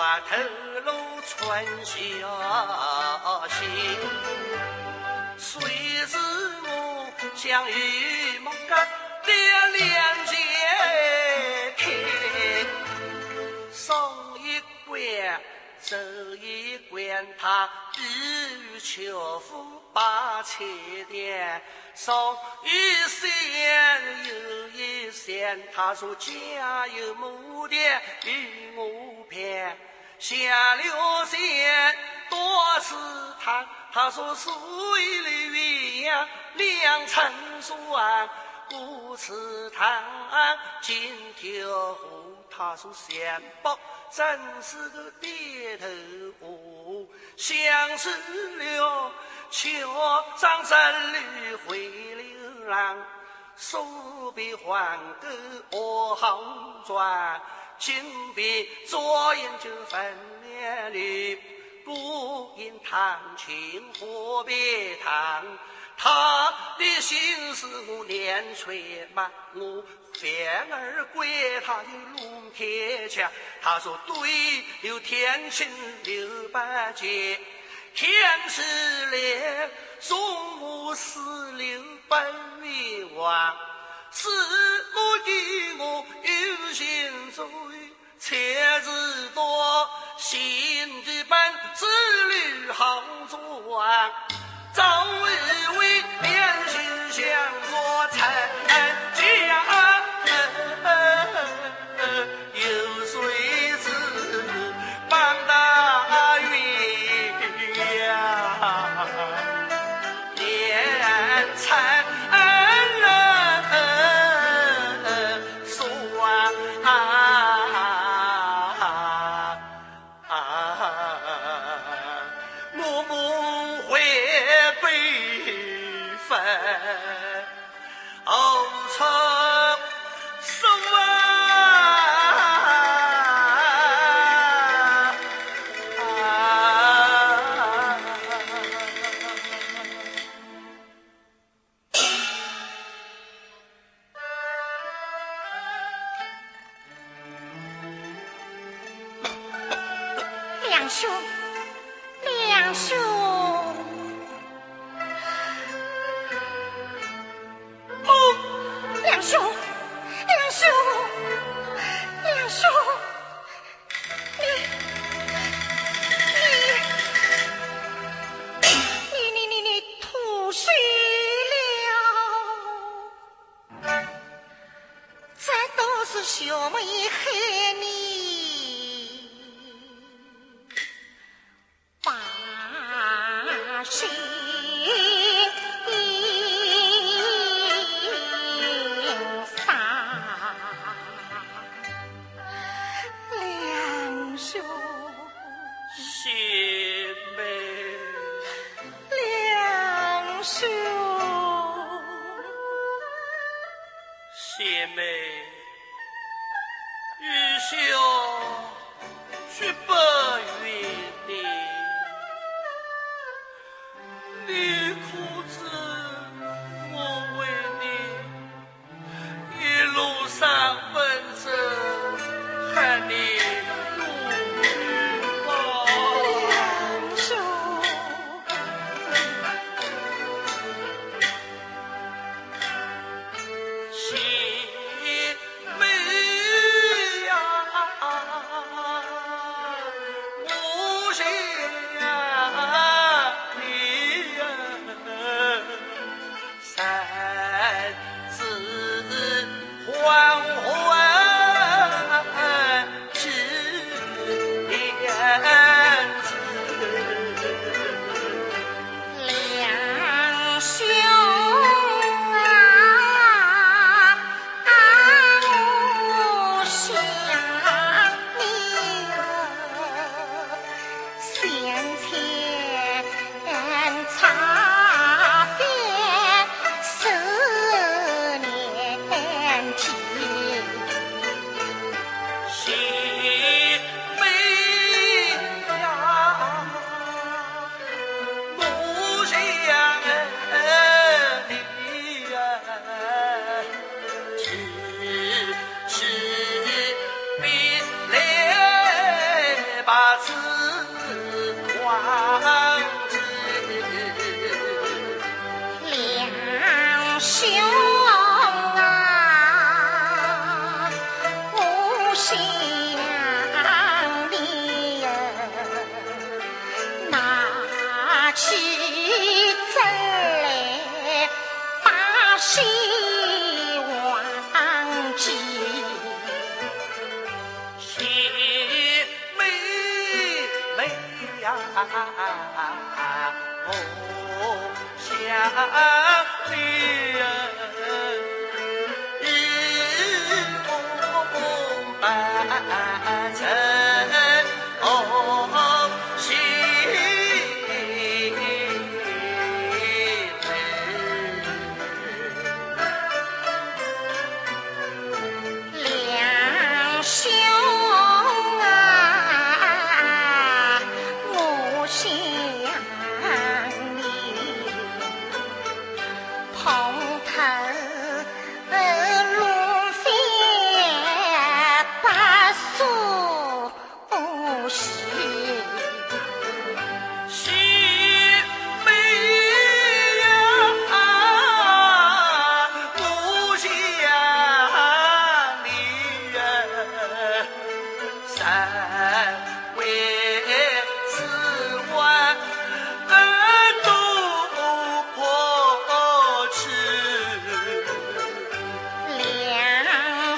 透露春宵心，谁是我将与孟干的两结开，送一关走一关，他欲求富把钱点，送一山又一山，他说家有母的与我偏。下了山多吃汤，他说水里鸳鸯两成双，不吃汤金条河，他说相伯真是个低头货，相思了却张真侣回流浪，手边还个我好转。金笔左眼就分两缕，不因弹琴何必弹？他的心思我念吹满，我反而怪他的龙天强。他说对，有天晴六百劫，天时来送我四六百万。是我给我有心罪，才知道心的本是绿好转，早以为两心相梁兄，梁兄，梁，兄，你你你你你你吐水了，这都是小妹害你。心丧，两兄妹，两兄妹，秀。心里呀，拿起针来把心忘记。姐妹妹呀，我想你。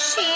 she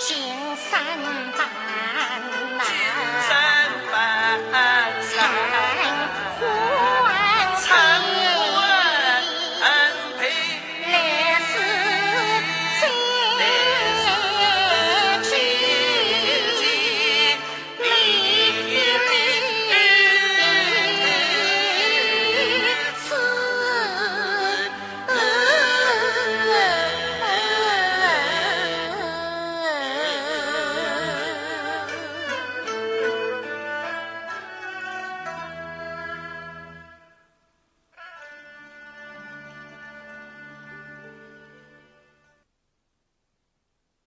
请三拜。